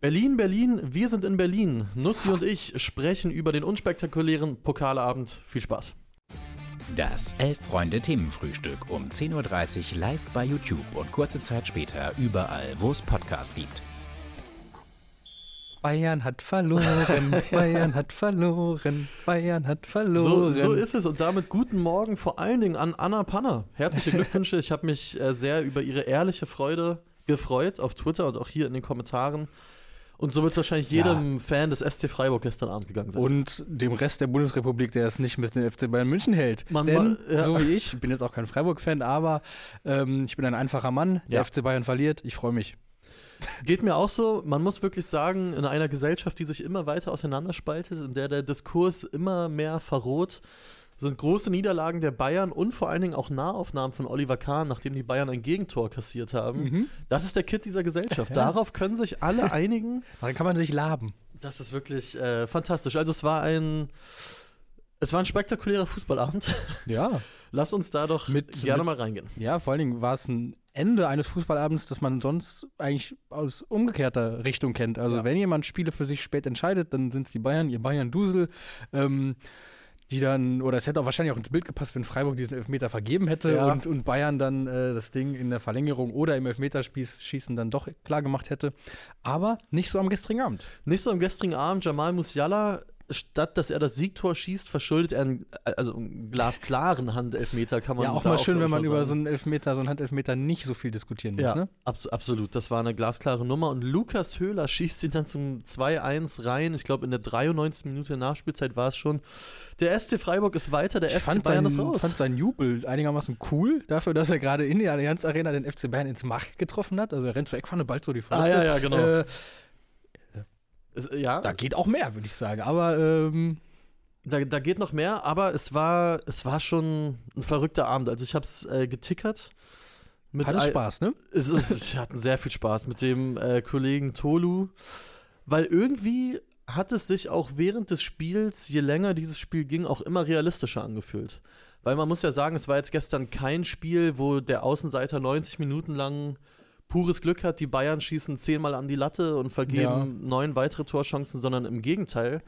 Berlin, Berlin, wir sind in Berlin. Nussi und ich sprechen über den unspektakulären Pokalabend. Viel Spaß. Das Elf-Freunde-Themenfrühstück um 10.30 Uhr live bei YouTube und kurze Zeit später überall, wo es Podcasts gibt. Bayern hat verloren, Bayern hat verloren, Bayern hat So, verloren. so ist es. Und damit guten Morgen vor allen Dingen an Anna Panner. Herzliche Glückwünsche. Ich habe mich äh, sehr über ihre ehrliche Freude gefreut auf Twitter und auch hier in den Kommentaren. Und so wird es wahrscheinlich Ja. jedem Fan des SC Freiburg gestern Abend gegangen sein. Und dem Rest der Bundesrepublik, der es nicht mit dem FC Bayern München hält. Man Denn, ma- ja. so wie ich, ich bin jetzt auch kein Freiburg-Fan, aber ähm, ich bin ein einfacher Mann. Der Ja. FC Bayern verliert. Ich freue mich. Geht mir auch so. Man muss wirklich sagen, in einer Gesellschaft, die sich immer weiter auseinanderspaltet, in der der Diskurs immer mehr verroht, sind große Niederlagen der Bayern und vor allen Dingen auch Nahaufnahmen von Oliver Kahn, nachdem die Bayern ein Gegentor kassiert haben. Das ist der Kit dieser Gesellschaft. Ja. Darauf können sich alle einigen. Daran kann man sich laben. Das ist wirklich äh, fantastisch. Also es war ein es war ein spektakulärer Fußballabend. Ja. Lass uns da doch Mit- gerne mit- mal reingehen. Ja, vor allen Dingen war es ein Ende eines Fußballabends, das man sonst eigentlich aus umgekehrter Richtung kennt. Also Ja. wenn jemand Spiele für sich spät entscheidet, dann sind es die Bayern, ihr Bayern-Dusel, ähm, die dann, oder es hätte auch wahrscheinlich auch ins Bild gepasst, wenn Freiburg diesen Elfmeter vergeben hätte Ja. und, und Bayern dann äh, das Ding in der Verlängerung oder im Elfmeterschießen dann doch klar gemacht hätte. Aber nicht so am gestrigen Abend. Nicht so am gestrigen Abend, Jamal Musiala, statt dass er das Siegtor schießt, verschuldet er einen, also einen glasklaren Handelfmeter, kann man ja, auch mal schön, glaub wenn ich, man über so einen Elfmeter, so einen Handelfmeter nicht so viel diskutieren muss. Ja, Ne? abs absolut. Das war eine glasklare Nummer. Und Lukas Höhler schießt ihn dann zum 2-1 rein. Ich glaube, in der 93. Minute Nachspielzeit war es schon. Der SC Freiburg ist weiter, der Ich FC Bayern seinen, ist raus. fand seinen Jubel einigermaßen cool, dafür, dass er gerade in der Allianz Arena den FC Bayern ins Mach getroffen hat. Also er rennt zur Eckpfanne, bald so die Faust. ah, ja, ja, genau. Äh, Äh, ja, da geht auch mehr, würde ich sagen. Aber ähm, da, da geht noch mehr, aber es war, es war schon ein verrückter Abend. Also ich habe es äh, getickert. Mit hat es Spaß, ne? Es ist, ich hatte sehr viel Spaß mit dem äh, Kollegen Tolu, weil irgendwie hat es sich auch während des Spiels, je länger dieses Spiel ging, auch immer realistischer angefühlt. Weil man muss ja sagen, es war jetzt gestern kein Spiel, wo der Außenseiter 90 Minuten lang pures Glück hat, die Bayern schießen zehnmal an die Latte und vergeben Ja. neun weitere Torchancen, sondern im Gegenteil.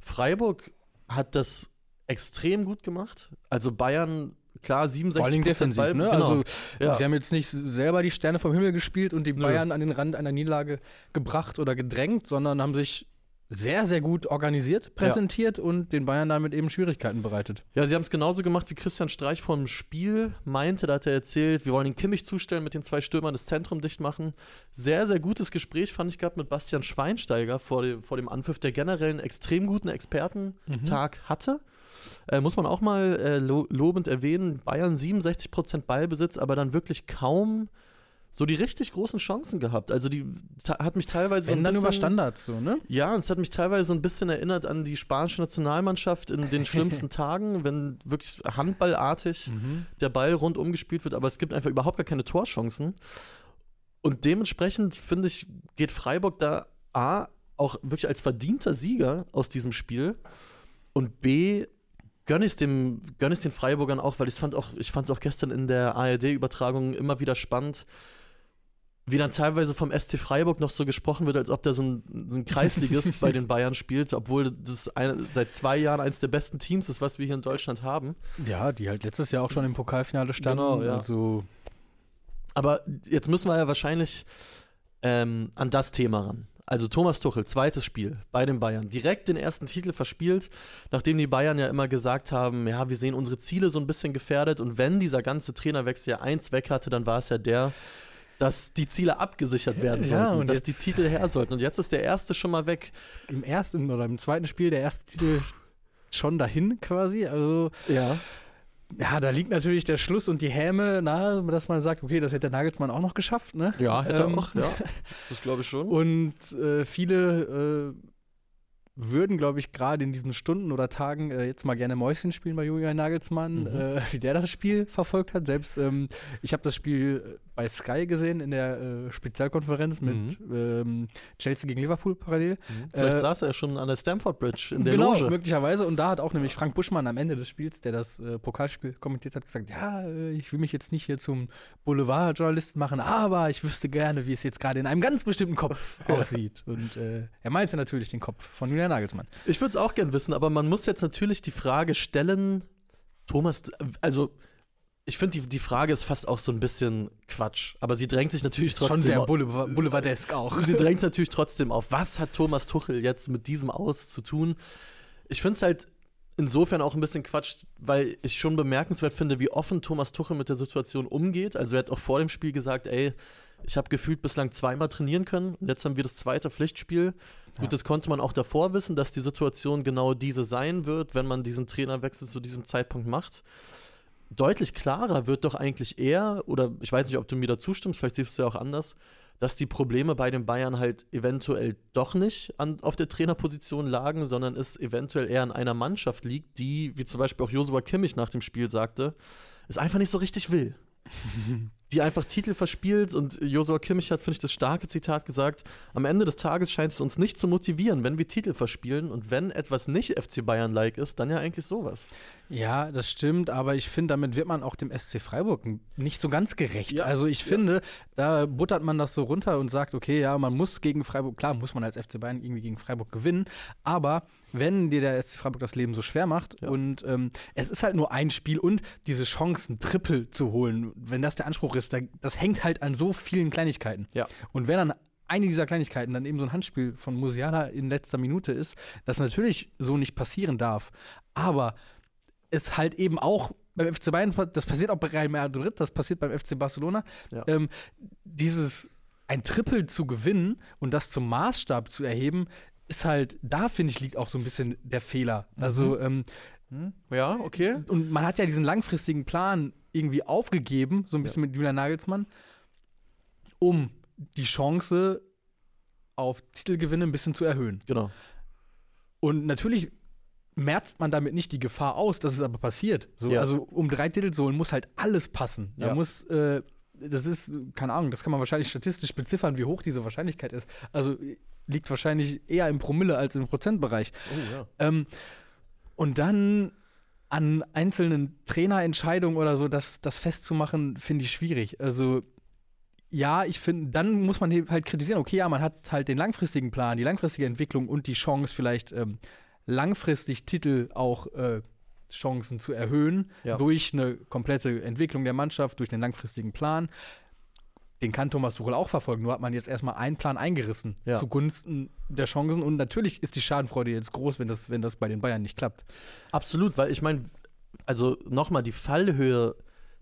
Freiburg hat das extrem gut gemacht. Also Bayern, klar, 67 Vor Dingen defensiv, Ball, ne? genau. Also Ja. sie haben jetzt nicht selber die Sterne vom Himmel gespielt und die Nö. Bayern an den Rand einer Niederlage gebracht oder gedrängt, sondern haben sich sehr, sehr gut organisiert, präsentiert und den Bayern damit eben Schwierigkeiten bereitet. Ja, sie haben es genauso gemacht, wie Christian Streich vor dem Spiel meinte. Da hat er erzählt, wir wollen den Kimmich zustellen, mit den zwei Stürmern das Zentrum dicht machen. Sehr, sehr gutes Gespräch fand ich gehabt mit Bastian Schweinsteiger vor dem, vor dem Anpfiff, der generell einen extrem guten Expertentag hatte. Äh, muss man auch mal äh, lo lobend erwähnen. Bayern 67% Ballbesitz, aber dann wirklich kaum so die richtig großen Chancen gehabt. Also die hat mich teilweise so Wenn ein dann bisschen, über Standards so, ne? ja, und es hat mich teilweise so ein bisschen erinnert an die spanische Nationalmannschaft in den schlimmsten Tagen, wenn wirklich handballartig Mhm. der Ball rundum gespielt wird, aber es gibt einfach überhaupt gar keine Torchancen. Und dementsprechend, finde ich, geht Freiburg da A, auch wirklich als verdienter Sieger aus diesem Spiel und B, gönne ich dem, gönn ich's den Freiburgern auch, weil ich fand auch, ich fand es auch gestern in der ARD-Übertragung immer wieder spannend, wie dann teilweise vom SC Freiburg noch so gesprochen wird, als ob der so ein, so ein Kreisligist bei den Bayern spielt, obwohl das ein, seit zwei Jahren eines der besten Teams ist, was wir hier in Deutschland haben. Ja, die halt letztes Jahr auch schon im Pokalfinale standen. Genau, ja. Also Aber jetzt müssen wir ja wahrscheinlich ähm, an das Thema ran. Also Thomas Tuchel, zweites Spiel bei den Bayern, direkt den ersten Titel verspielt, nachdem die Bayern ja immer gesagt haben, ja, wir sehen unsere Ziele so ein bisschen gefährdet und wenn dieser ganze Trainerwechsel ja eins weg hatte, dann war es ja der, dass die Ziele abgesichert werden Ja, sollten, und dass die Titel her sollten. Und jetzt ist der erste schon mal weg. im ersten oder im zweiten Spiel der erste Titel schon dahin quasi. Also Ja. ja, da liegt natürlich der Schluss und die Häme nahe, dass man sagt, okay, das hätte der Nagelsmann auch noch geschafft, ne? Ja, hätte Ähm, er auch, ja. Das glaube ich schon. Und äh, viele äh, würden, glaube ich, gerade in diesen Stunden oder Tagen äh, jetzt mal gerne Mäuschen spielen bei Julian Nagelsmann, Mhm. äh, wie der das Spiel verfolgt hat. Selbst ähm, ich habe das Spiel äh, bei Sky gesehen in der äh, Spezialkonferenz mit ähm, Chelsea gegen Liverpool parallel. Vielleicht Äh, saß er schon an der Stamford Bridge in der genau, Loge. möglicherweise. Und da hat auch nämlich Frank Buschmann am Ende des Spiels, der das äh, Pokalspiel kommentiert hat, gesagt, ja, äh, ich will mich jetzt nicht hier zum Boulevardjournalisten machen, aber ich wüsste gerne, wie es jetzt gerade in einem ganz bestimmten Kopf aussieht. Und äh, er meinte natürlich den Kopf von Julian Nagelsmann. Ich würde es auch gern wissen, aber man muss jetzt natürlich die Frage stellen, Thomas, also ich finde, die, die Frage ist fast auch so ein bisschen Quatsch, aber sie drängt sich natürlich trotzdem Schon sehr auf- Boulevard boulevardesk auch. Sie drängt es natürlich trotzdem auf. Was hat Thomas Tuchel jetzt mit diesem Aus zu tun? Ich finde es halt insofern auch ein bisschen Quatsch, weil ich schon bemerkenswert finde, wie offen Thomas Tuchel mit der Situation umgeht. Also er hat auch vor dem Spiel gesagt, ey, ich habe gefühlt bislang zweimal trainieren können und jetzt haben wir das zweite Pflichtspiel. Ja. Gut, das konnte man auch davor wissen, dass die Situation genau diese sein wird, wenn man diesen Trainerwechsel zu diesem Zeitpunkt macht. Deutlich klarer wird doch eigentlich eher, oder ich weiß nicht, ob du mir da zustimmst, vielleicht siehst du es ja auch anders, dass die Probleme bei den Bayern halt eventuell doch nicht an, auf der Trainerposition lagen, sondern es eventuell eher an einer Mannschaft liegt, die, wie zum Beispiel auch Josua Kimmich nach dem Spiel sagte, es einfach nicht so richtig will. die einfach Titel verspielt und Josua Kimmich hat, finde ich, das starke Zitat gesagt, am Ende des Tages scheint es uns nicht zu motivieren, wenn wir Titel verspielen und wenn etwas nicht FC Bayern-like ist, dann ja eigentlich sowas. Ja, das stimmt, aber ich finde, damit wird man auch dem SC Freiburg nicht so ganz gerecht. Ja, Also ich finde, da buttert man das so runter und sagt, okay, ja, man muss gegen Freiburg, klar muss man als FC Bayern irgendwie gegen Freiburg gewinnen, aber wenn dir der SC Freiburg das Leben so schwer macht Ja. und ähm, es ist halt nur ein Spiel und diese Chancen, Triple zu holen, wenn das der Anspruch ist, da, das hängt halt an so vielen Kleinigkeiten. Ja. Und wenn dann eine dieser Kleinigkeiten dann eben so ein Handspiel von Musiala in letzter Minute ist, das natürlich so nicht passieren darf, aber es halt eben auch beim FC Bayern, das passiert auch bei Real Madrid, das passiert beim FC Barcelona, Ja. ähm, dieses ein Triple zu gewinnen und das zum Maßstab zu erheben, ist halt, da finde ich, liegt auch so ein bisschen der Fehler. Also, ähm, Ja, okay. und man hat ja diesen langfristigen Plan irgendwie aufgegeben, so ein bisschen mit Julian Nagelsmann, um die Chance auf Titelgewinne ein bisschen zu erhöhen. Genau. Und natürlich merzt man damit nicht die Gefahr aus, dass es aber passiert. So, Ja. Also um drei Titel zu holen, muss halt alles passen. Da Ja. muss, äh, das ist, keine Ahnung, das kann man wahrscheinlich statistisch beziffern, wie hoch diese Wahrscheinlichkeit ist. Also liegt wahrscheinlich eher im Promille als im Prozentbereich. Oh, ja. Ähm, und dann an einzelnen Trainerentscheidungen oder so, das, das festzumachen, finde ich schwierig. Also, ja, ich finde, dann muss man halt kritisieren, okay, ja, man hat halt den langfristigen Plan, die langfristige Entwicklung und die Chance, vielleicht ähm, langfristig Titel auch äh, Chancen zu erhöhen Ja. durch eine komplette Entwicklung der Mannschaft, durch den langfristigen Plan. Den kann Thomas Tuchel auch verfolgen, nur hat man jetzt erstmal einen Plan eingerissen Ja. zugunsten der Chancen und natürlich ist die Schadenfreude jetzt groß, wenn das, wenn das bei den Bayern nicht klappt. Absolut, weil ich meine, also nochmal, die Fallhöhe,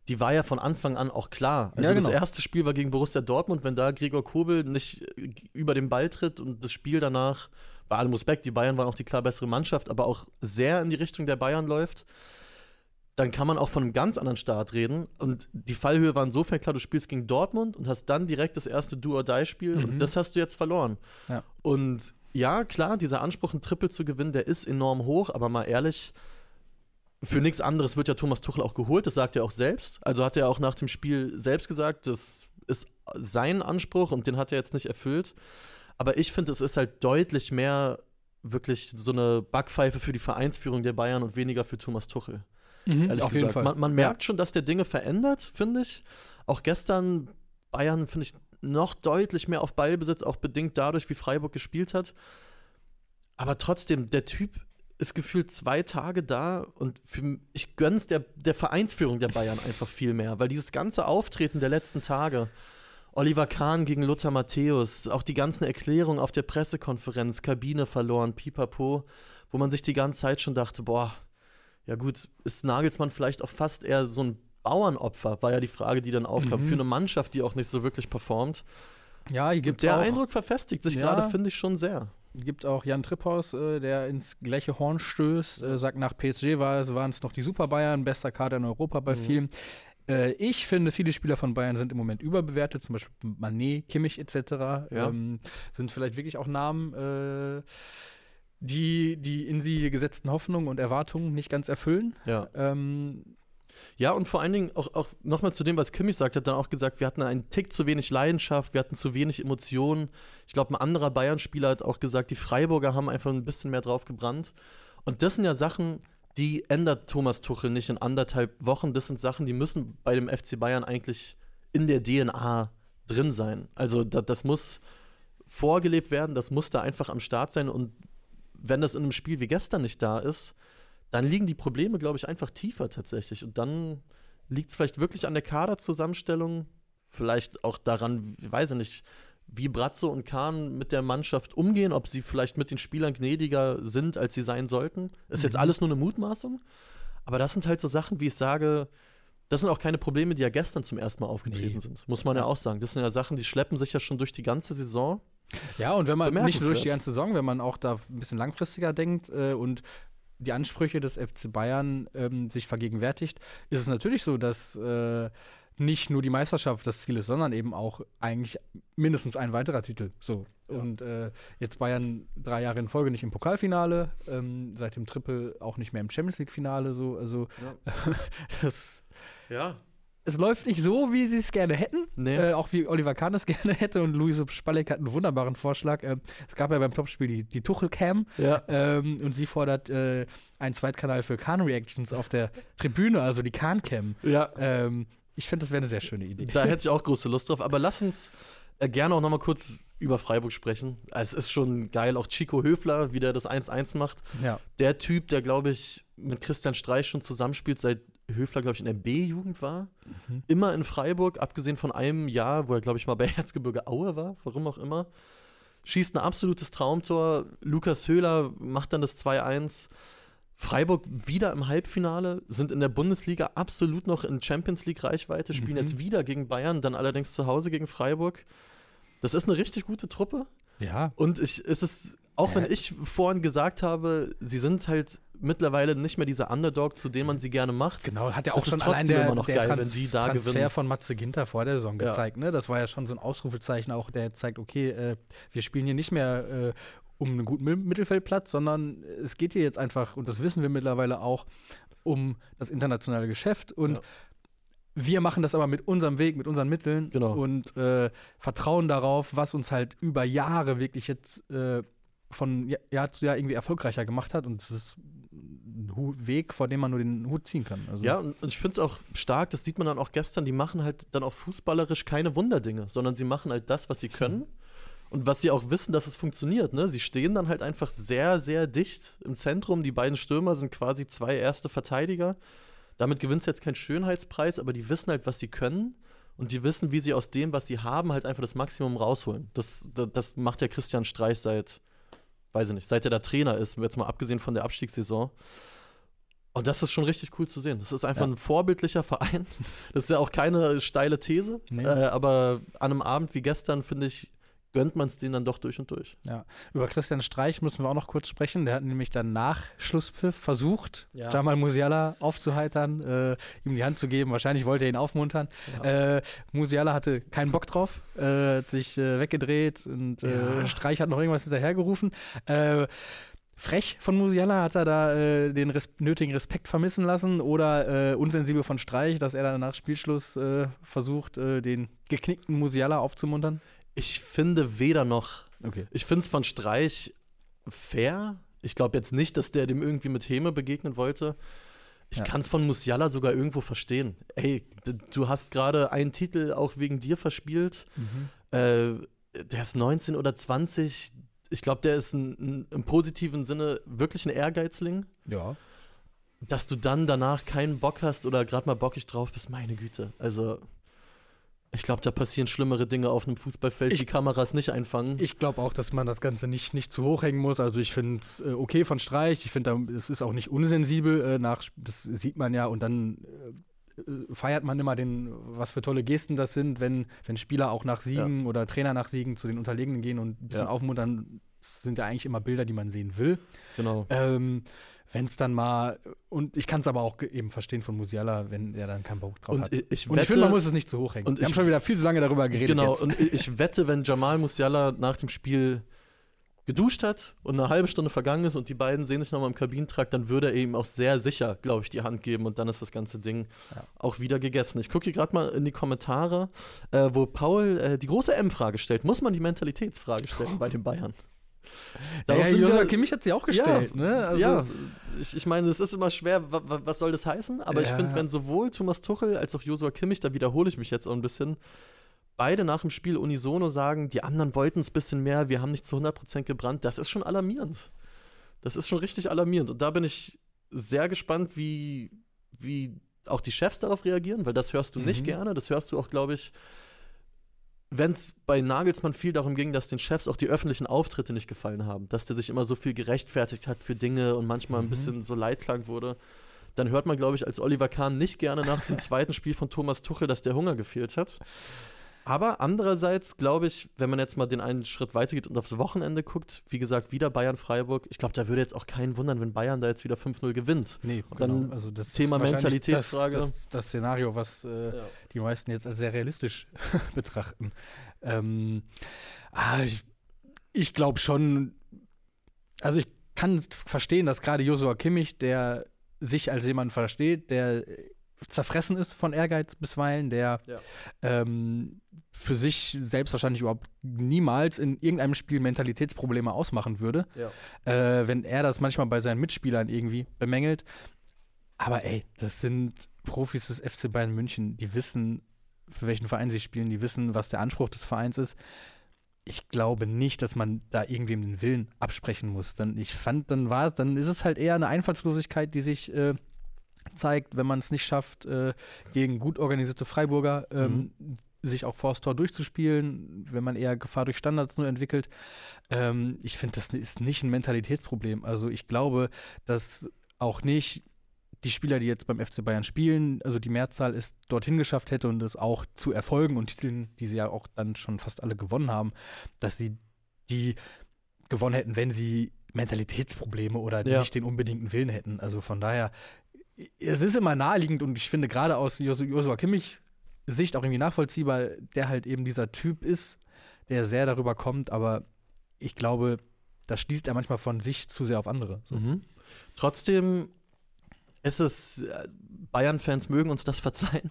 die war ja von Anfang an auch klar. Also Ja, das genau. erste Spiel war gegen Borussia Dortmund, wenn da Gregor Kobel nicht äh, über den Ball tritt und das Spiel danach, bei allem Respekt, die Bayern waren auch die klar bessere Mannschaft, aber auch sehr in die Richtung der Bayern läuft, dann kann man auch von einem ganz anderen Start reden. Und die Fallhöhe war insofern klar, du spielst gegen Dortmund und hast dann direkt das erste Do-or-Die-Spiel Mhm. und das hast du jetzt verloren. Ja. Und ja, klar, dieser Anspruch, ein Triple zu gewinnen, der ist enorm hoch, aber mal ehrlich, für nichts anderes wird ja Thomas Tuchel auch geholt, das sagt er auch selbst. Also hat er auch nach dem Spiel selbst gesagt, das ist sein Anspruch und den hat er jetzt nicht erfüllt. Aber ich finde, es ist halt deutlich mehr wirklich so eine Backpfeife für die Vereinsführung der Bayern und weniger für Thomas Tuchel. Mhm, Ehrlich auf gesagt. jeden Fall. Man, man merkt schon, dass der Dinge verändert, finde ich. Auch gestern Bayern, finde ich, noch deutlich mehr auf Ballbesitz, auch bedingt dadurch, wie Freiburg gespielt hat. Aber trotzdem, der Typ ist gefühlt zwei Tage da und für, ich gönn's der, der Vereinsführung der Bayern einfach viel mehr, weil dieses ganze Auftreten der letzten Tage, Oliver Kahn gegen Lothar Matthäus, auch die ganzen Erklärungen auf der Pressekonferenz, Kabine verloren, pipapo, wo man sich die ganze Zeit schon dachte, boah, ja gut, ist Nagelsmann vielleicht auch fast eher so ein Bauernopfer, war ja die Frage, die dann aufkam, Mhm. für eine Mannschaft, die auch nicht so wirklich performt. ja, hier gibt Der auch, Eindruck verfestigt sich Ja. gerade, finde ich schon sehr. gibt auch Jan Tripphaus, äh, der ins gleiche Horn stößt, äh, sagt, nach PSG war es, waren es noch die Super Bayern, bester Kader in Europa bei Mhm. vielen. Äh, ich finde, viele Spieler von Bayern sind im Moment überbewertet, zum Beispiel Manet, Kimmich etc. Ja. Ähm, sind vielleicht wirklich auch Namen, äh, die die in sie gesetzten Hoffnungen und Erwartungen nicht ganz erfüllen. Ja. Ähm, Ja, und vor allen Dingen auch, auch nochmal zu dem, was Kimmich sagt, hat dann auch gesagt, wir hatten einen Tick zu wenig Leidenschaft, wir hatten zu wenig Emotionen. Ich glaube, ein anderer Bayern-Spieler hat auch gesagt, die Freiburger haben einfach ein bisschen mehr drauf gebrannt. Und das sind ja Sachen, die ändert Thomas Tuchel nicht in anderthalb Wochen. Das sind Sachen, die müssen bei dem FC Bayern eigentlich in der DNA drin sein. Also da, das muss vorgelebt werden, das muss da einfach am Start sein. Und wenn das in einem Spiel wie gestern nicht da ist, dann liegen die Probleme, glaube ich, einfach tiefer tatsächlich. Und dann liegt es vielleicht wirklich an der Kaderzusammenstellung, vielleicht auch daran, weiß ich nicht, wie Brazzo und Kahn mit der Mannschaft umgehen, ob sie vielleicht mit den Spielern gnädiger sind, als sie sein sollten. Ist jetzt Mhm. alles nur eine Mutmaßung. Aber das sind halt so Sachen, wie ich sage, das sind auch keine Probleme, die ja gestern zum ersten Mal aufgetreten Nee. sind. Muss man ja auch sagen. Das sind ja Sachen, die schleppen sich ja schon durch die ganze Saison. Ja, und wenn man nicht durch die ganze Saison, wenn man auch da ein bisschen langfristiger denkt äh, und die Ansprüche des FC Bayern ähm, sich vergegenwärtigt, ist es natürlich so, dass äh, nicht nur die Meisterschaft das Ziel ist, sondern eben auch eigentlich mindestens ein weiterer Titel. So. Ja. Und äh, jetzt Bayern drei Jahre in Folge nicht im Pokalfinale, ähm, seit dem Triple auch nicht mehr im Champions League-Finale. So. Also das, Ja. es läuft nicht so, wie sie es gerne hätten. Nee. Äh, auch wie Oliver Kahn es gerne hätte und Luise Spalleck hat einen wunderbaren Vorschlag. Ähm, es gab ja beim Topspiel die, die Tuchel-Cam ja. ähm, und sie fordert äh, einen Zweitkanal für Kahn-Reactions auf der Tribüne, also die Kahn-Cam. Ja. Ähm, ich finde, das wäre eine sehr schöne Idee. Da hätte ich auch große Lust drauf. Aber lass uns äh, gerne auch noch mal kurz über Freiburg sprechen. Es ist schon geil, auch Chico Höfler, wie der das 1-1 macht. Ja. Der Typ, der, glaube ich, mit Christian Streich schon zusammenspielt, seit Höfler, glaube ich, in der B-Jugend war. Mhm. Immer in Freiburg, abgesehen von einem Jahr, wo er, glaube ich, mal bei Erzgebirge Aue war, warum auch immer. Schießt ein absolutes Traumtor. Lukas Höhler macht dann das 2-1. Freiburg wieder im Halbfinale, sind in der Bundesliga absolut noch in Champions League Reichweite, spielen Mhm. jetzt wieder gegen Bayern, dann allerdings zu Hause gegen Freiburg. Das ist eine richtig gute Truppe. Ja. Und ich, es ist, auch wenn ich vorhin gesagt habe, sie sind halt mittlerweile nicht mehr dieser Underdog, zu dem man sie gerne macht. Genau, hat ja auch schon allein trotzdem der, immer noch der geil, wenn Trans Transfer gewinnen. von Matze Ginter vor der Saison Ja. gezeigt. Ne? Das war ja schon so ein Ausrufezeichen auch, der zeigt, okay, äh, wir spielen hier nicht mehr äh, um einen guten Mi- Mittelfeldplatz, sondern es geht hier jetzt einfach, und das wissen wir mittlerweile auch, um das internationale Geschäft. Und Ja. wir machen das aber mit unserem Weg, mit unseren Mitteln Genau. und äh, vertrauen darauf, was uns halt über Jahre wirklich jetzt äh, von Ja- Jahr zu Jahr irgendwie erfolgreicher gemacht hat. Und es ist ein Weg, vor dem man nur den Hut ziehen kann. Also, Ja, und und ich finde es auch stark, das sieht man dann auch gestern, die machen halt dann auch fußballerisch keine Wunderdinge, sondern sie machen halt das, was sie können und was sie auch wissen, dass es funktioniert. Ne? Sie stehen dann halt einfach sehr, sehr dicht im Zentrum. Die beiden Stürmer sind quasi zwei erste Verteidiger. Damit gewinnst du jetzt keinen Schönheitspreis, aber die wissen halt, was sie können und die wissen, wie sie aus dem, was sie haben, halt einfach das Maximum rausholen. Das, das, das macht ja Christian Streich seit, weiß ich nicht, seit er da Trainer ist, jetzt mal abgesehen von der Abstiegssaison. Und das ist schon richtig cool zu sehen. Das ist einfach Ja. ein vorbildlicher Verein. Das ist ja auch keine steile These, Nee. äh, aber an einem Abend wie gestern, finde ich, gönnt man es denen dann doch durch und durch. Über Christian Streich müssen wir auch noch kurz sprechen. Der hat nämlich dann nach Schlusspfiff versucht, Ja. Jamal Musiala aufzuheitern, äh, ihm die Hand zu geben. Wahrscheinlich wollte er ihn aufmuntern. Äh, Musiala hatte keinen Bock drauf, äh, hat sich äh, weggedreht und äh, Ja. Streich hat noch irgendwas hinterhergerufen. Äh, Frech von Musiala hat er da den res nötigen Respekt vermissen lassen oder unsensibel von Streich, dass er dann nach Spielschluss versucht, den geknickten Musiala aufzumuntern? Ich finde weder noch. Okay. Ich finde es von Streich fair. Ich glaube jetzt nicht, dass der dem irgendwie mit Häme begegnen wollte. Ich Ja. kann es von Musiala sogar irgendwo verstehen. Ey, du hast gerade einen Titel auch wegen dir verspielt. Äh, der ist 19 oder 20. Ich glaube, der ist ein, ein, im positiven Sinne wirklich ein Ehrgeizling. Ja. Dass du dann danach keinen Bock hast oder gerade mal bockig drauf bist, meine Güte. Also, ich glaube, da passieren schlimmere Dinge auf einem Fußballfeld, Ich- die Kameras nicht einfangen. Ich glaube auch, dass man das Ganze nicht, nicht zu hoch hängen muss. Also ich finde es äh, okay von Streich. Ich finde, es ist auch nicht unsensibel. Äh, nach, das sieht man ja und dann äh, feiert man immer den, was für tolle Gesten das sind, wenn, wenn Spieler auch nach Siegen oder Trainer nach Siegen zu den Unterlegenen gehen und ein bisschen Ja. aufmuntern. Das sind ja eigentlich immer Bilder, die man sehen will. genau. Ähm, wenn es dann mal, und ich kann es aber auch eben verstehen von Musiala, wenn er dann keinen Bock drauf Und hat. ich, ich Und wette, ich finde, man muss es nicht zu hoch hängen. und Wir haben ich- schon wieder viel zu lange darüber geredet. genau, jetzt. und ich, wette, wenn Jamal Musiala nach dem Spiel geduscht hat und eine halbe Stunde vergangen ist und die beiden sehen sich nochmal im Kabinentrakt, dann würde er ihm auch sehr sicher, glaube ich, die Hand geben und dann ist das ganze Ding Ja. auch wieder gegessen. Ich gucke hier gerade mal in die Kommentare, äh, wo Paul äh, die große M-Frage stellt. Muss man die Mentalitätsfrage stellen bei den Bayern? Darauf Ja, Joshua Kimmich hat sie auch gestellt, ne? Also, ja, ich, ich meine, es ist immer schwer, wa, wa, was soll das heißen? Aber ich Ja. finde, wenn sowohl Thomas Tuchel als auch Joshua Kimmich, da wiederhole ich mich jetzt auch ein bisschen, beide nach dem Spiel unisono sagen, die anderen wollten es ein bisschen mehr, wir haben nicht zu 100% gebrannt, das ist schon alarmierend. Das ist schon richtig alarmierend. Und da bin ich sehr gespannt, wie, wie auch die Chefs darauf reagieren, weil das hörst du nicht Mhm. gerne. Das hörst du auch, glaube ich, wenn es bei Nagelsmann viel darum ging, dass den Chefs auch die öffentlichen Auftritte nicht gefallen haben, dass der sich immer so viel gerechtfertigt hat für Dinge und manchmal ein Mhm. bisschen so Leitklang wurde, dann hört man, glaube ich, als Oliver Kahn nicht gerne nach dem zweiten Spiel von Thomas Tuchel, dass der Hunger gefehlt hat. Aber andererseits glaube ich, wenn man jetzt mal den einen Schritt weitergeht und aufs Wochenende guckt, wie gesagt, wieder Bayern-Freiburg, ich glaube, da würde jetzt auch keinen wundern, wenn Bayern da jetzt wieder 5-0 gewinnt. Nee, Und dann genau. Also das Thema Mentalitätsfrage. Das, das, das Szenario, was äh, die meisten jetzt als sehr realistisch betrachten. Ähm, ah, ich ich glaube schon, also ich kann verstehen, dass gerade Josua Kimmich, der sich als jemand versteht, der zerfressen ist von Ehrgeiz bisweilen, der Ja. ähm, für sich selbst wahrscheinlich überhaupt niemals in irgendeinem Spiel Mentalitätsprobleme ausmachen würde Ja. äh, wenn er das manchmal bei seinen Mitspielern irgendwie bemängelt. Aber ey, das sind Profis des FC Bayern München, die wissen, für welchen Verein sie spielen, die wissen, was der Anspruch des Vereins ist. Ich glaube nicht, dass man da irgendwem den Willen absprechen muss. Dann, ich fand, dann war es, dann ist es halt eher eine Einfallslosigkeit, die sich äh, zeigt, wenn man es nicht schafft, äh, gegen gut organisierte Freiburger ähm, sich auch vors Tor durchzuspielen, wenn man eher Gefahr durch Standards nur entwickelt. Ähm, ich finde, das ist nicht ein Mentalitätsproblem. Also ich glaube, dass auch nicht die Spieler, die jetzt beim FC Bayern spielen, also die Mehrzahl es dorthin geschafft hätte und es auch zu Erfolgen und Titeln, die sie ja auch dann schon fast alle gewonnen haben, dass sie die gewonnen hätten, wenn sie Mentalitätsprobleme oder Ja. nicht den unbedingten Willen hätten. Also von daher, es ist immer naheliegend und ich finde gerade aus Jos- Joshua Kimmich Sicht auch irgendwie nachvollziehbar, der halt eben dieser Typ ist, der sehr darüber kommt, aber ich glaube, da schließt er manchmal von sich zu sehr auf andere. So. Mhm. Trotzdem ist es, äh, Bayern-Fans mögen uns das verzeihen.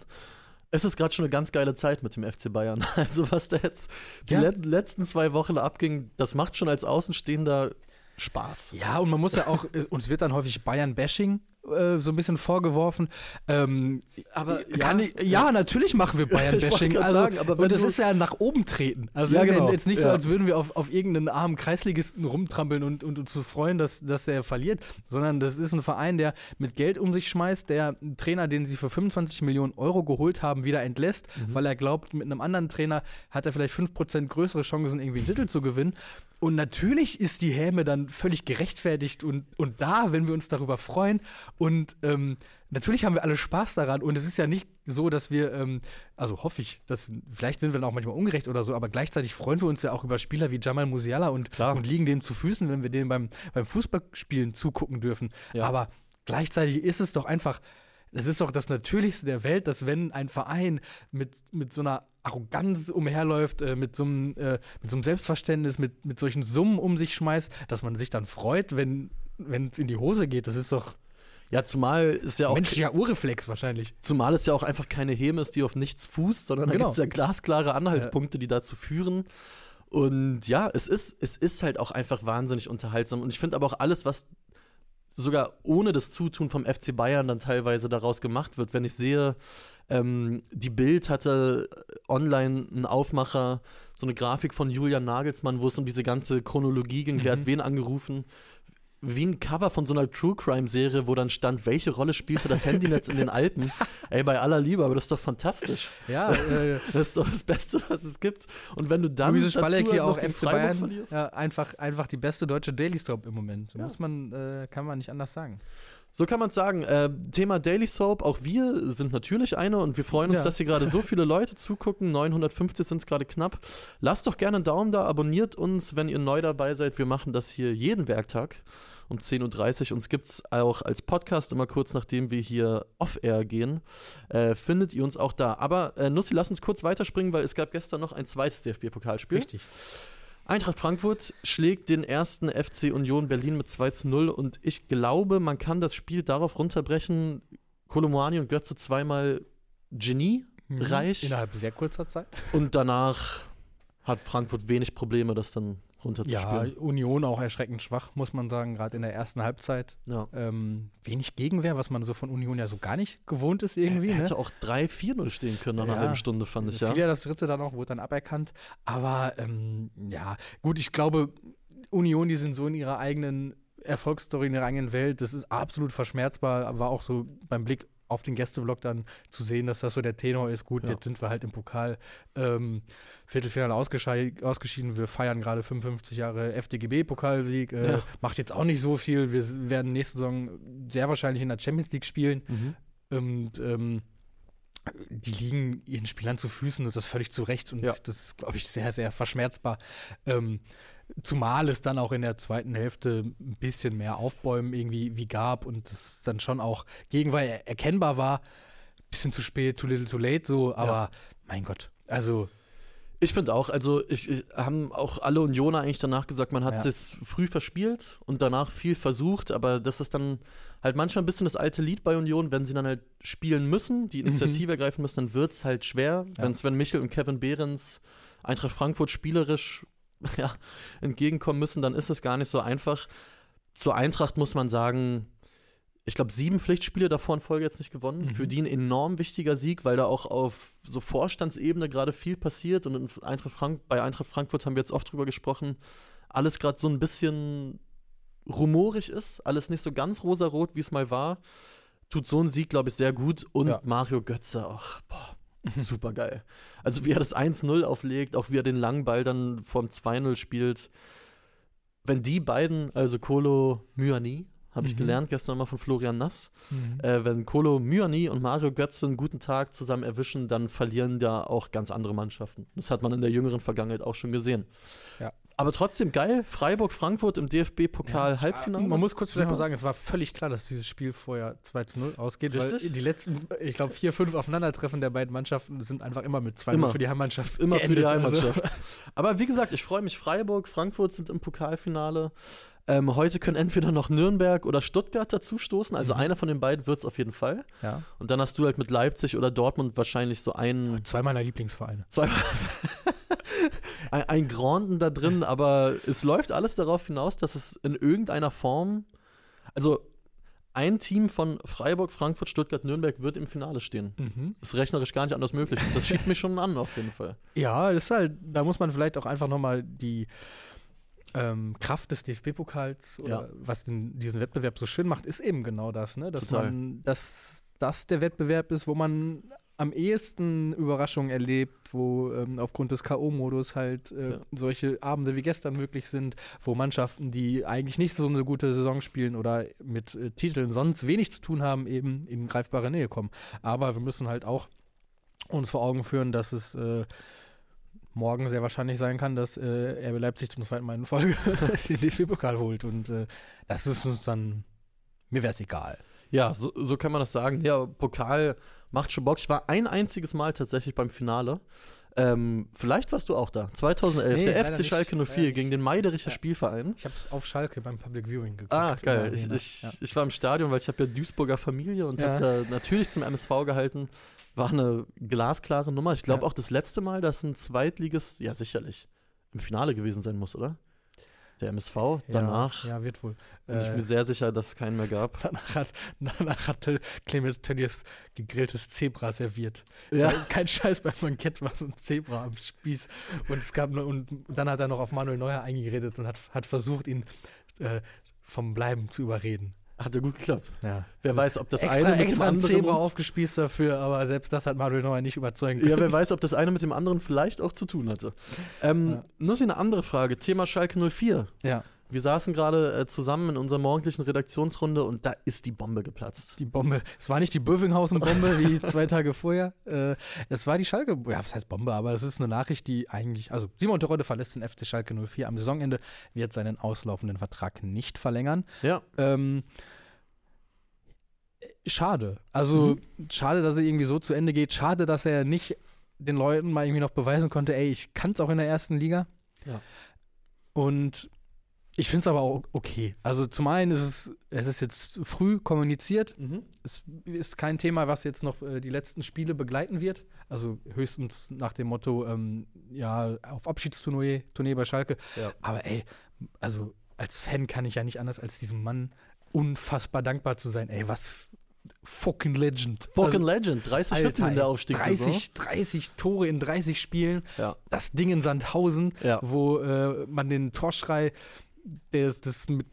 Es ist gerade schon eine ganz geile Zeit mit dem FC Bayern. Also, was da jetzt die Ja. le letzten zwei Wochen abging, das macht schon als Außenstehender Spaß. Ja, und man muss ja auch, äh, uns wird dann häufig Bayern-Bashing äh, so ein bisschen vorgeworfen. Ähm, Aber kann ich, ja, natürlich machen wir Bayern-Bashing. Also, sagen, und das du- ist ja nach oben treten. Also Ja, es ist genau. ja jetzt nicht so, Ja. als würden wir auf, auf irgendeinen armen Kreisligisten rumtrampeln und, und uns zu freuen, dass, dass er verliert, sondern das ist ein Verein, der mit Geld um sich schmeißt, der einen Trainer, den sie für 25 Millionen Euro geholt haben, wieder entlässt, Mhm. weil er glaubt, mit einem anderen Trainer hat er vielleicht 5% größere Chancen, irgendwie einen Titel zu gewinnen. Und natürlich ist die Häme dann völlig gerechtfertigt und, und da, wenn wir uns darüber freuen. Und ähm, natürlich haben wir alle Spaß daran. Und es ist ja nicht so, dass wir, ähm, also hoffe ich, dass vielleicht sind wir dann auch manchmal ungerecht oder so, aber gleichzeitig freuen wir uns ja auch über Spieler wie Jamal Musiala und, Klar. und liegen dem zu Füßen, wenn wir dem beim, beim Fußballspielen zugucken dürfen. Ja. Aber gleichzeitig ist es doch einfach. Es ist doch das Natürlichste der Welt, dass wenn ein Verein mit, mit so einer Arroganz umherläuft, äh, mit, so einem, äh, mit so einem Selbstverständnis, mit, mit solchen Summen um sich schmeißt, dass man sich dann freut, wenn es in die Hose geht. Das ist doch Ja, zumal ist ja auch menschlicher Urreflex wahrscheinlich. Zumal es ja auch einfach keine Häme ist, die auf nichts fußt, sondern da Genau. gibt es ja glasklare Anhaltspunkte, die dazu führen. Und ja, es ist, es ist halt auch einfach wahnsinnig unterhaltsam. Und ich finde aber auch alles, was sogar ohne das Zutun vom FC Bayern dann teilweise daraus gemacht wird, wenn ich sehe, ähm, die Bild hatte online einen Aufmacher, so eine Grafik von Julian Nagelsmann, wo es um diese ganze Chronologie ging, wer hat Mhm. wen angerufen wie ein Cover von so einer True Crime Serie, wo dann stand, welche Rolle spielte das Handynetz in den Alpen. Ey, bei aller Liebe, aber das ist doch fantastisch. Ja, äh, Das ist doch das Beste, was es gibt. Und wenn du dann Luise Spalleck dazu hier noch auch FC Freiburg Bayern. verlierst. Ja, einfach, einfach die beste deutsche Daily Soap im Moment. Ja. Muss man, äh, kann man nicht anders sagen. So kann man es sagen. Äh, Thema Daily Soap, auch wir sind natürlich eine und wir freuen uns, Ja. dass hier gerade so viele Leute zugucken. 950 sind es gerade knapp. Lasst doch gerne einen Daumen da, abonniert uns, wenn ihr neu dabei seid. Wir machen das hier jeden Werktag um 10.30 Uhr. Uns gibt es auch als Podcast immer kurz nachdem wir hier off-air gehen. Äh, findet ihr uns auch da. Aber äh, Nussi, lass uns kurz weiterspringen, weil es gab gestern noch ein zweites DFB-Pokalspiel. Richtig. Eintracht Frankfurt schlägt den ersten FC Union Berlin mit 2 zu 0 und ich glaube, man kann das Spiel darauf runterbrechen, Kolomoani und Götze zweimal Genie Mhm. reich Innerhalb sehr kurzer Zeit. und danach hat Frankfurt wenig Probleme, das dann Ja, runterzuspielen. Union auch erschreckend schwach, muss man sagen, gerade in der ersten Halbzeit. Ja. Ähm, wenig Gegenwehr, was man so von Union ja so gar nicht gewohnt ist irgendwie. Ne? Hätte auch 3-4-0 stehen können nach einer Ja. halben Stunde, fand ich, ja. Ja das dritte dann auch, wurde dann aberkannt. Aber ähm, ja, gut, ich glaube, Union, die sind so in ihrer eigenen Erfolgsstory, in ihrer eigenen Welt, das ist absolut verschmerzbar, war auch so beim Blick auf den Gästeblock dann zu sehen, dass das so der Tenor ist. Gut, Ja. jetzt sind wir halt im Pokal ähm, Viertelfinale ausgeschieden. Wir feiern gerade 55 Jahre FDGB-Pokalsieg. Äh, Ja. Macht jetzt auch nicht so viel. Wir werden nächste Saison sehr wahrscheinlich in der Champions League spielen. Mhm. Und ähm, die liegen ihren Spielern zu Füßen und das völlig zu Recht. Und Ja. das ist, glaube ich, sehr, sehr verschmerzbar. Ähm, zumal es dann auch in der zweiten Hälfte ein bisschen mehr Aufbäumen irgendwie wie gab und es dann schon auch Gegenwehr er- erkennbar war. Bisschen zu spät, too little, too late, so, aber mein Gott. Also, Ich finde auch, also ich, ich, haben auch alle Unioner eigentlich danach gesagt, man hat Ja. es früh verspielt und danach viel versucht, aber das ist dann halt manchmal ein bisschen das alte Lied bei Union, wenn sie dann halt spielen müssen, die Initiative ergreifen müssen, dann wird es halt schwer. Ja. Wenn Sven Michel und Kevin Behrens Eintracht Frankfurt spielerisch ja, entgegenkommen müssen, dann ist es gar nicht so einfach. Zur Eintracht muss man sagen, ich glaube, sieben Pflichtspiele davor in Folge jetzt nicht gewonnen. Mhm. Für die ein enorm wichtiger Sieg, weil da auch auf so Vorstandsebene gerade viel passiert. Und in Eintracht Frank bei Eintracht Frankfurt haben wir jetzt oft drüber gesprochen, alles gerade so ein bisschen rumorig ist, alles nicht so ganz rosarot, wie es mal war. Tut so ein Sieg, glaube ich, sehr gut. Und Ja. Mario Götze auch, boah, super geil. Also wie er das 1-0 auflegt, auch wie er den langen Ball dann vom 2-0 spielt. Wenn die beiden, also Kolo Myani, habe ich Mhm. gelernt gestern mal von Florian Nass, äh, wenn Kolo Myani und Mario Götze einen guten Tag zusammen erwischen, dann verlieren da auch ganz andere Mannschaften. Das hat man in der jüngeren Vergangenheit auch schon gesehen. Ja. Aber trotzdem geil, Freiburg-Frankfurt im DFB-Pokal-Halbfinale. Man muss kurz vielleicht mal sagen, es war völlig klar, dass dieses Spiel vorher 2 zu 0 ausgeht, weil Richtig. die letzten, ich glaube, vier, fünf Aufeinandertreffen der beiden Mannschaften sind einfach immer mit 2 Immer. 0 für die Heimmannschaft Immer für die. Also, Heimmannschaft. Aber wie gesagt, ich freue mich. Freiburg, Frankfurt sind im Pokalfinale. Ähm, heute können entweder noch Nürnberg oder Stuttgart dazustoßen. Also Mhm. einer von den beiden wird es auf jeden Fall. ja. Und dann hast du halt mit Leipzig oder Dortmund wahrscheinlich so einen, Zwei meiner Lieblingsvereine. zwei, ein, ein Granden da drin. Aber es läuft alles darauf hinaus, dass es in irgendeiner Form, also ein Team von Freiburg, Frankfurt, Stuttgart, Nürnberg wird im Finale stehen. Mhm. Ist rechnerisch gar nicht anders möglich. Das schiebt mich schon an, auf jeden Fall. Ja, ist halt, da muss man vielleicht auch einfach nochmal die ähm, Kraft des DFB-Pokals oder Ja. was den, diesen Wettbewerb so schön macht, ist eben genau das, ne? Dass Total. man, dass das der Wettbewerb ist, wo man am ehesten Überraschungen erlebt, wo ähm, aufgrund des K.O.-Modus halt äh, Ja. solche Abende wie gestern möglich sind, wo Mannschaften, die eigentlich nicht so eine gute Saison spielen oder mit äh, Titeln sonst wenig zu tun haben, eben in greifbare Nähe kommen. Aber wir müssen halt auch uns vor Augen führen, dass es äh, morgen sehr wahrscheinlich sein kann, dass äh, RB Leipzig zum zweiten Mal in Folge den DFB-Pokal holt. Und äh, das ist uns dann, mir wäre es egal. Ja, so, so kann man das sagen. Ja, Pokal macht schon Bock. Ich war ein einziges Mal tatsächlich beim Finale. Ähm, vielleicht warst du auch da. 2011, Nee, der FC. Schalke 04 Leider nicht. gegen den Meidericher Ja. Spielverein. Ich habe es auf Schalke beim Public Viewing geguckt. Ah, geil. Ich, ich, ja. ich war im Stadion, weil ich habe ja Duisburger Familie und habe da natürlich zum MSV gehalten. War eine glasklare Nummer. Ich glaube Ja. auch das letzte Mal, dass ein Zweitliges, ja sicherlich, im Finale gewesen sein muss, oder? Der MSV. Danach Ja, ja wird wohl. bin ich Äh, mir sehr sicher, dass es keinen mehr gab. danach, hat, danach hatte Clemens Tönnies gegrilltes Zebra serviert. Ja. Kein Scheiß beim Bankett war so ein Zebra am Spieß. Und es gab nur, und dann hat er noch auf Manuel Neuer eingeredet und hat, hat versucht, ihn äh, vom Bleiben zu überreden. Hat ja gut geklappt. Ja. Wer weiß, ob das extra eine mit extra dem anderen. Zebra aufgespießt dafür, aber selbst das hat Manuel Neuer nicht überzeugen können. Ja, wer weiß, ob das eine mit dem anderen vielleicht auch zu tun hatte. Ähm, Ja. Nur so eine andere Frage. Thema Schalke 04. Ja, Wir saßen gerade äh, zusammen in unserer morgendlichen Redaktionsrunde und da ist die Bombe geplatzt. die Bombe. Es war nicht die Bövinghausen-Bombe wie zwei Tage vorher. Äh, es war die Schalke, ja, was heißt Bombe, aber es ist eine Nachricht, die eigentlich, also Simon Terodde verlässt den FC Schalke 04 am Saisonende, wird seinen auslaufenden Vertrag nicht verlängern. Ja, Ähm, schade. Also schade, dass er irgendwie so zu Ende geht. Schade, dass er nicht den Leuten mal irgendwie noch beweisen konnte, ey, ich kann es auch in der ersten Liga. Ja. Und ich finde es aber auch okay. Also zum einen ist es, es ist jetzt früh kommuniziert. Mhm. Es ist kein Thema, was jetzt noch äh, die letzten Spiele begleiten wird. Also höchstens nach dem Motto, ähm, ja, auf Abschiedstournee Tournee bei Schalke. Ja. Aber ey, also als Fan kann ich ja nicht anders als diesem Mann unfassbar dankbar zu sein. Ey, was fucking Legend. Fucking Also, Legend, 30 Hütten Alter, in der Aufstiegssaison. 30, 30 Tore in 30 Spielen. Ja. Das Ding in Sandhausen, Ja. wo äh, man den Torschrei des, des mit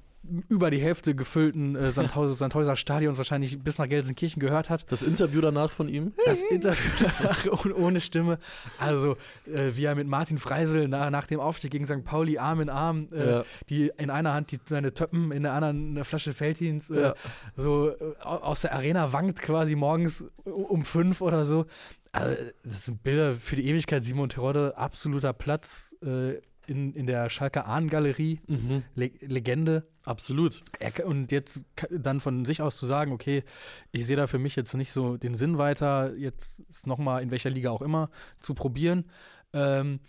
über die Hälfte gefüllten äh, Sandhauser, Sandhauser Stadions wahrscheinlich bis nach Gelsenkirchen gehört hat. Das Interview danach von ihm. Das Interview danach ohne, ohne Stimme. Also, äh, wie er mit Martin Freisel nach, nach dem Aufstieg gegen St. Pauli Arm in Arm, äh, Ja. die in einer Hand die, seine Töppen, in der anderen eine Flasche Feldhins, äh, Ja. so äh, au- aus der Arena wankt quasi morgens um fünf oder so. Also, das sind Bilder für die Ewigkeit. Simon Terodde, absoluter Platz äh, in, in der Schalker Ahnengalerie. Mhm. Le Legende. Absolut. Er, und jetzt dann von sich aus zu sagen, okay, ich sehe da für mich jetzt nicht so den Sinn weiter, jetzt nochmal in welcher Liga auch immer zu probieren. Ähm,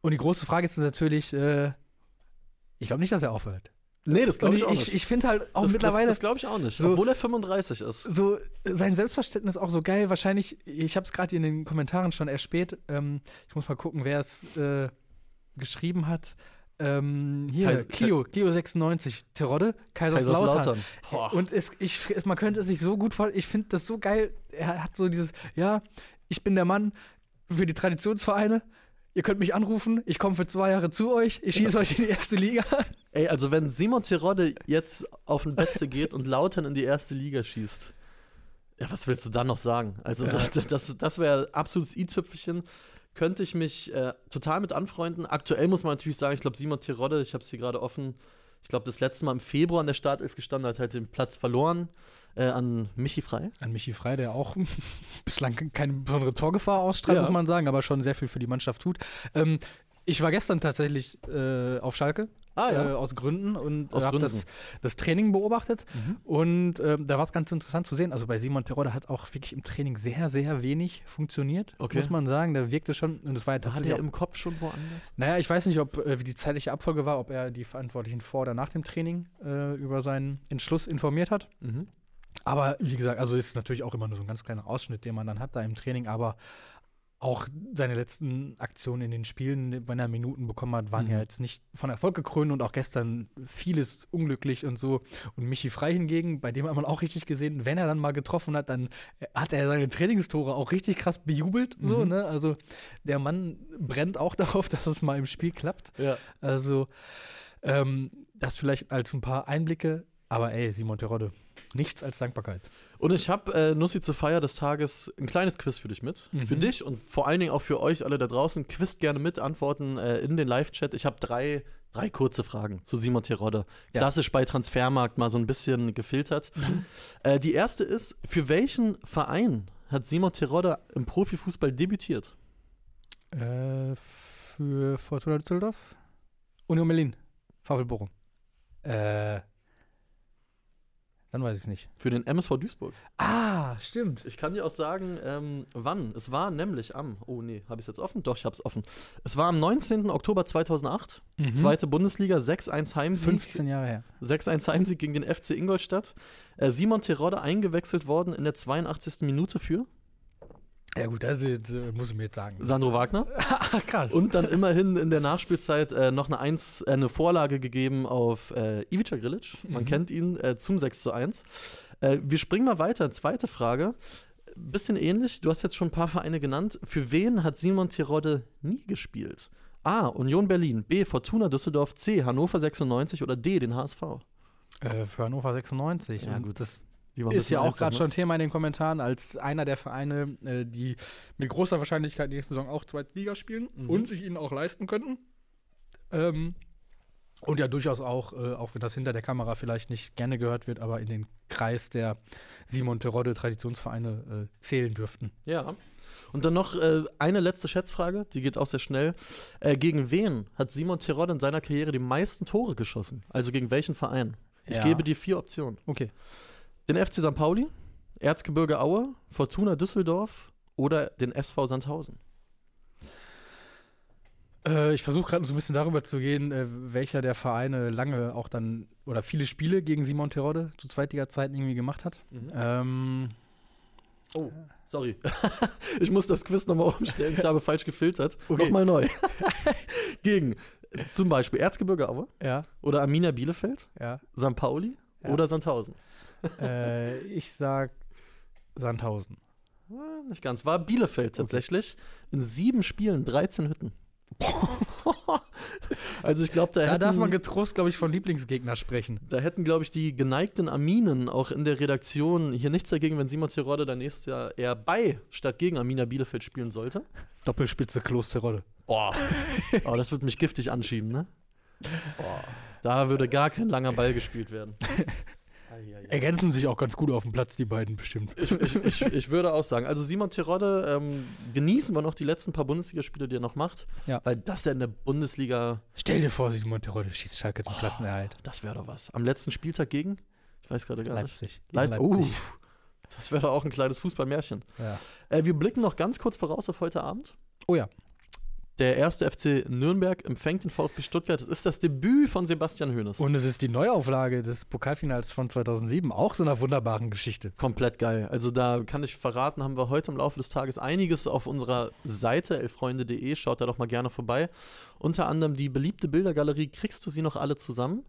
und die große Frage ist natürlich, äh, ich glaube nicht, dass er aufhört. Nee, das glaube ich, ich auch ich, nicht. ich finde halt auch das mittlerweile das, das glaube ich auch nicht. so- Obwohl er 35 ist. so sein Selbstverständnis auch so geil. Wahrscheinlich, ich habe es gerade in den Kommentaren schon erspäht. Ähm, ich muss mal gucken, wer es äh, geschrieben hat. Ähm, hier, Kai- Clio, Clio 96, Terodde, Kaiserslautern. Kaiserslautern. Und es, ich, es, man könnte es sich so gut vorstellen. Ich finde das so geil. Er hat so dieses, ja, ich bin der Mann für die Traditionsvereine. Ihr könnt mich anrufen. Ich komme für zwei Jahre zu euch. Ich schieße euch in die erste Liga. Ey, also wenn Simon Terodde jetzt auf den Betze geht und Lautern in die erste Liga schießt, ja, was willst du dann noch sagen? Also Ja. das, das, das wäre absolutes i-Tüpfelchen. Könnte ich mich äh, total mit anfreunden. Aktuell muss man natürlich sagen, ich glaube, Simon Terodde, ich habe es hier gerade offen, ich glaube, das letzte Mal im Februar in der Startelf gestanden, hat halt den Platz verloren äh, an Michi Frei. An Michi Frei, der auch bislang keine besondere Torgefahr ausstrahlt, Ja. muss man sagen, aber schon sehr viel für die Mannschaft tut. Ähm, ich war gestern tatsächlich äh, auf Schalke, Ah äh, aus Gründen, und Aus habe das, das Training beobachtet. Mhm. Und ähm, da war es ganz interessant zu sehen. Also bei Simon Terodde hat es auch wirklich im Training sehr, sehr wenig funktioniert, Okay. muss man sagen. Der wirkte schon, und es war ja War tatsächlich der auch im Kopf schon woanders? naja, ich weiß nicht, ob äh, wie die zeitliche Abfolge war, ob er die Verantwortlichen vor oder nach dem Training äh, über seinen Entschluss informiert hat. Mhm. Aber wie gesagt, also ist natürlich auch immer nur so ein ganz kleiner Ausschnitt, den man dann hat da im Training, aber auch seine letzten Aktionen in den Spielen, wenn er Minuten bekommen hat, waren Mhm. ja jetzt nicht von Erfolg gekrönt und auch gestern vieles unglücklich und so. Und Michi Frei hingegen, bei dem hat man auch richtig gesehen, wenn er dann mal getroffen hat, dann hat er seine Trainingstore auch richtig krass bejubelt. So, Mhm. ne? Also der Mann brennt auch darauf, dass es mal im Spiel klappt. Ja. Also, ähm, das vielleicht als ein paar Einblicke, aber ey, Simon Terodde, nichts als Dankbarkeit. Und ich habe, äh, Nussi, zur Feier des Tages ein kleines Quiz für dich mit. Mhm. Für dich und vor allen Dingen auch für euch alle da draußen. Quizt gerne mit, antworten äh, in den Live-Chat. Ich habe drei, drei kurze Fragen zu Simon Terodde. Ja. Klassisch bei Transfermarkt mal so ein bisschen gefiltert. Äh, die erste ist, für welchen Verein hat Simon Terodde im Profifußball debütiert? Äh, für Fortuna Düsseldorf? Union Berlin. VfL Bochum. Äh, dann weiß ich es nicht. Für den MSV Duisburg. Ah, stimmt. Ich kann dir auch sagen, ähm, wann. Es war nämlich am, oh nee, habe ich es jetzt offen? Doch, ich habe es offen. Es war am 19. Oktober 2008, Mhm. zweite Bundesliga, 6-1 Heimsieg. 15 Jahre her. 6-1 Heimsieg gegen den FC Ingolstadt. Äh, Simon Terodde eingewechselt worden in der 82. Minute für Ja gut, das, äh, muss ich mir jetzt sagen. Sandro Wagner. ah, krass. Und dann immerhin in der Nachspielzeit äh, noch eine, Eins, äh, eine Vorlage gegeben auf äh, Ivica Grilic. Man Mhm. kennt ihn äh, zum 6 zu 1. Äh, wir springen mal weiter. Zweite Frage. Bisschen ähnlich. Du hast jetzt schon ein paar Vereine genannt. Für wen hat Simon Terodde nie gespielt? A. Union Berlin. B. Fortuna Düsseldorf. C. Hannover 96 oder D. Den HSV. äh, für Hannover 96. Ja, gut. Das ist ja auch gerade ne? schon Thema in den Kommentaren, als einer der Vereine, äh, die mit großer Wahrscheinlichkeit nächste Saison auch zweite Liga spielen Mhm. und sich ihnen auch leisten könnten. Ähm, und ja, durchaus auch, äh, auch wenn das hinter der Kamera vielleicht nicht gerne gehört wird, aber in den Kreis der Simon Terodde Traditionsvereine äh, zählen dürften. Ja. Und dann noch äh, eine letzte Schätzfrage, die geht auch sehr schnell. Äh, gegen wen hat Simon Terodde in seiner Karriere die meisten Tore geschossen? Also gegen welchen Verein? Ich Ja. gebe dir vier Optionen. Okay. Den FC St. Pauli, Erzgebirge Aue, Fortuna Düsseldorf oder den SV Sandhausen. Äh, ich versuche gerade so ein bisschen darüber zu gehen, äh, welcher der Vereine lange auch dann oder viele Spiele gegen Simon Terodde zu Zweitliga-Zeiten irgendwie gemacht hat. Ähm, Oh, sorry. ich muss das Quiz nochmal umstellen. Ich habe falsch gefiltert. Okay. Nochmal neu. Gegen zum Beispiel Erzgebirge Aue ja, oder Arminia Bielefeld, ja. St. Pauli Ja. oder Sandhausen. äh, ich sag Sandhausen. Ah, Nicht ganz. War Bielefeld tatsächlich. In sieben Spielen 13 Hütten. also ich glaube, da, Da hätten, darf man getrost, glaube ich, von Lieblingsgegner sprechen. da hätten, glaube ich, die geneigten Aminen auch in der Redaktion hier nichts dagegen, wenn Simon Tirode dann nächstes Jahr eher bei statt gegen Arminia Bielefeld spielen sollte. Doppelspitze Klosterrolle. Boah. Aber das wird mich giftig anschieben, ne? Boah. Da würde gar kein langer Ball gespielt werden. Ergänzen sich auch ganz gut auf dem Platz, die beiden bestimmt. Ich, ich, ich, ich würde auch sagen, also Simon Terodde, ähm, genießen wir noch die letzten paar Bundesligaspiele, die er noch macht. Ja. Weil das ja in der Bundesliga, Stell dir vor, Simon Terodde schießt Schalke zum Klassenerhalt. das wäre doch was. Am letzten Spieltag gegen, ich weiß gerade gar nicht. Leipzig. Leip Gegen uh, das wäre doch auch ein kleines Fußballmärchen. Ja. Äh, wir blicken noch ganz kurz voraus auf heute Abend. Oh ja. Der erste FC Nürnberg empfängt den VfB Stuttgart. Das ist das Debüt von Sebastian Hoeneß. Und es ist die Neuauflage des Pokalfinals von 2007, auch so einer wunderbaren Geschichte. Komplett geil. Also da kann ich verraten, haben wir heute im Laufe des Tages einiges auf unserer Seite elfreunde.de. Schaut da doch mal gerne vorbei. Unter anderem die beliebte Bildergalerie. Kriegst du sie noch alle zusammen?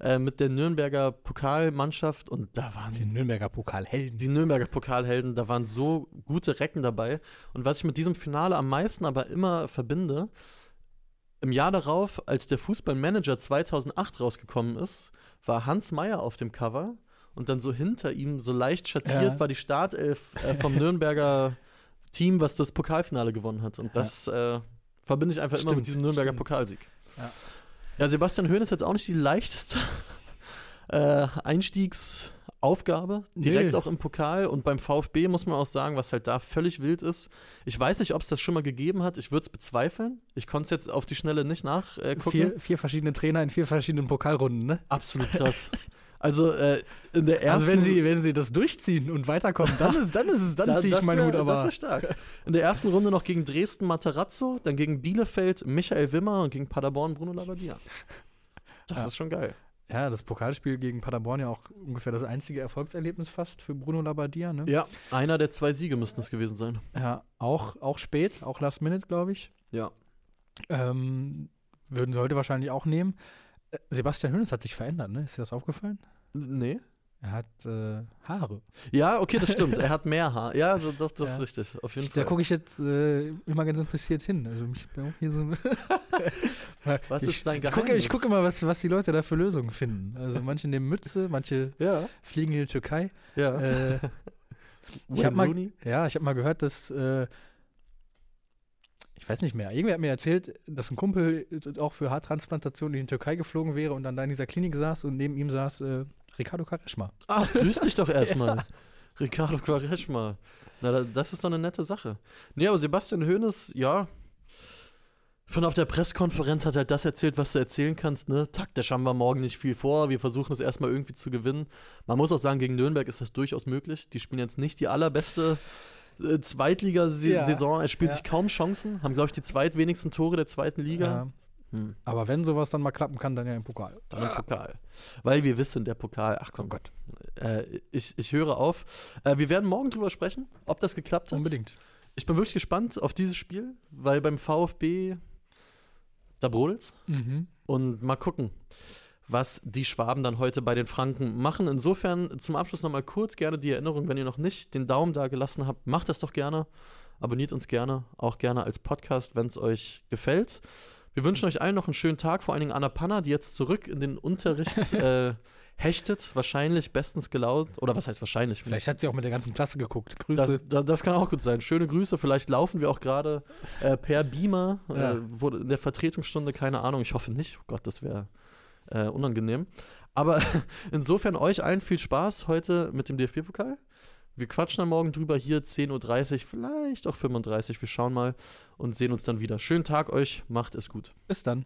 Äh, mit der Nürnberger Pokalmannschaft. Und da waren Die Nürnberger Pokalhelden. die Nürnberger Pokalhelden, da waren so gute Recken dabei. Und was ich mit diesem Finale am meisten aber immer verbinde, im Jahr darauf, als der Fußballmanager 2008 rausgekommen ist, war Hans Meyer auf dem Cover und dann so hinter ihm, so leicht schattiert, Ja. war die Startelf äh, vom Nürnberger Team, was das Pokalfinale gewonnen hat. Und das äh, verbinde ich einfach immer mit Stimmt, diesem Nürnberger stimmt. Pokalsieg. Ja. Ja, Sebastian Höhn ist jetzt auch nicht die leichteste äh, Einstiegsaufgabe, direkt Nee. auch im Pokal. Und beim VfB muss man auch sagen, was halt da völlig wild ist. Ich weiß nicht, ob es das schon mal gegeben hat. Ich würde es bezweifeln. Ich konnte es jetzt auf die Schnelle nicht nachgucken. Gucken. Vier, vier verschiedene Trainer in vier verschiedenen Pokalrunden, ne? Absolut krass. Also äh, in der ersten. Also wenn sie, wenn sie das durchziehen und weiterkommen, dann ist, dann ist es, dann Da- ziehe ich das meinen wär- Hut Das aber. wäre stark. In der ersten Runde noch gegen Dresden Matarazzo, dann gegen Bielefeld Michael Wimmer und gegen Paderborn Bruno Labbadia. Das Ja. ist schon geil. Ja, das Pokalspiel gegen Paderborn ja auch ungefähr das einzige Erfolgserlebnis fast für Bruno Labbadia, ne? Ja, einer der zwei Siege müssten es gewesen sein. Ja, auch, auch spät, auch Last Minute, glaube ich. Ja. Ähm, würden sie heute wahrscheinlich auch nehmen. Sebastian Hönes hat sich verändert, ne? Ist dir das aufgefallen? Nee. Er hat äh, Haare. Ja, okay, das stimmt. Er hat mehr Haar. Ja, so- doch, das Ja. ist richtig. Auf jeden Da Fall. gucke ich jetzt äh, immer ganz interessiert hin. Also mich hier so. Was ich, ist sein ich gucke, Geheimnis? ich gucke immer, was, was die Leute da für Lösungen finden. Also manche nehmen Mütze, manche Ja, fliegen in die Türkei. ja. Äh, ich habe mal, ja, ich habe mal gehört, dass äh, ich weiß nicht mehr. Irgendwer hat mir erzählt, dass ein Kumpel auch für Haartransplantation in die Türkei geflogen wäre und dann da in dieser Klinik saß und neben ihm saß äh, Ricardo Quaresma. Ach, grüß dich doch erstmal. Ricardo Quaresma. Na, da- das ist doch eine nette Sache. Nee, aber Sebastian Hoeneß, ja. Schon auf der Pressekonferenz hat er halt das erzählt, was du erzählen kannst, ne? Taktisch haben wir morgen nicht viel vor. Wir versuchen es erstmal irgendwie zu gewinnen. Man muss auch sagen, gegen Nürnberg ist das durchaus möglich. Die spielen jetzt nicht die allerbeste äh, Zweitligasaison. Er spielt ja. sich kaum Chancen. Haben, glaube ich, die zweitwenigsten Tore der zweiten Liga. Ja, Hm. aber wenn sowas dann mal klappen kann, dann ja im Pokal. Dann im Pokal. Weil wir wissen, der Pokal, ach komm Gott, äh, ich, ich höre auf. Äh, wir werden morgen drüber sprechen, ob das geklappt hat. Unbedingt. Ich bin wirklich gespannt auf dieses Spiel, weil beim VfB, da brodelt's. Mhm. Und mal gucken, was die Schwaben dann heute bei den Franken machen. Insofern zum Abschluss nochmal kurz gerne die Erinnerung, wenn ihr noch nicht den Daumen da gelassen habt, macht das doch gerne. Abonniert uns gerne, auch gerne als Podcast, wenn es euch gefällt. Wir wünschen euch allen noch einen schönen Tag, vor allen Dingen Anna Panna, die jetzt zurück in den Unterricht äh, hechtet, wahrscheinlich bestens gelaunt. Oder was heißt wahrscheinlich? Vielleicht hat sie auch mit der ganzen Klasse geguckt. Grüße. das, das kann auch gut sein. Schöne Grüße. Vielleicht laufen wir auch gerade äh, per Beamer Ja. äh, wurde in der Vertretungsstunde. Keine Ahnung. Ich hoffe nicht. Oh Gott, das wäre äh, unangenehm. Aber insofern euch allen viel Spaß heute mit dem DFB-Pokal. Wir quatschen dann morgen drüber hier 10.30 Uhr, vielleicht auch 35 Wir schauen mal und sehen uns dann wieder. Schönen Tag euch. Macht es gut. Bis dann.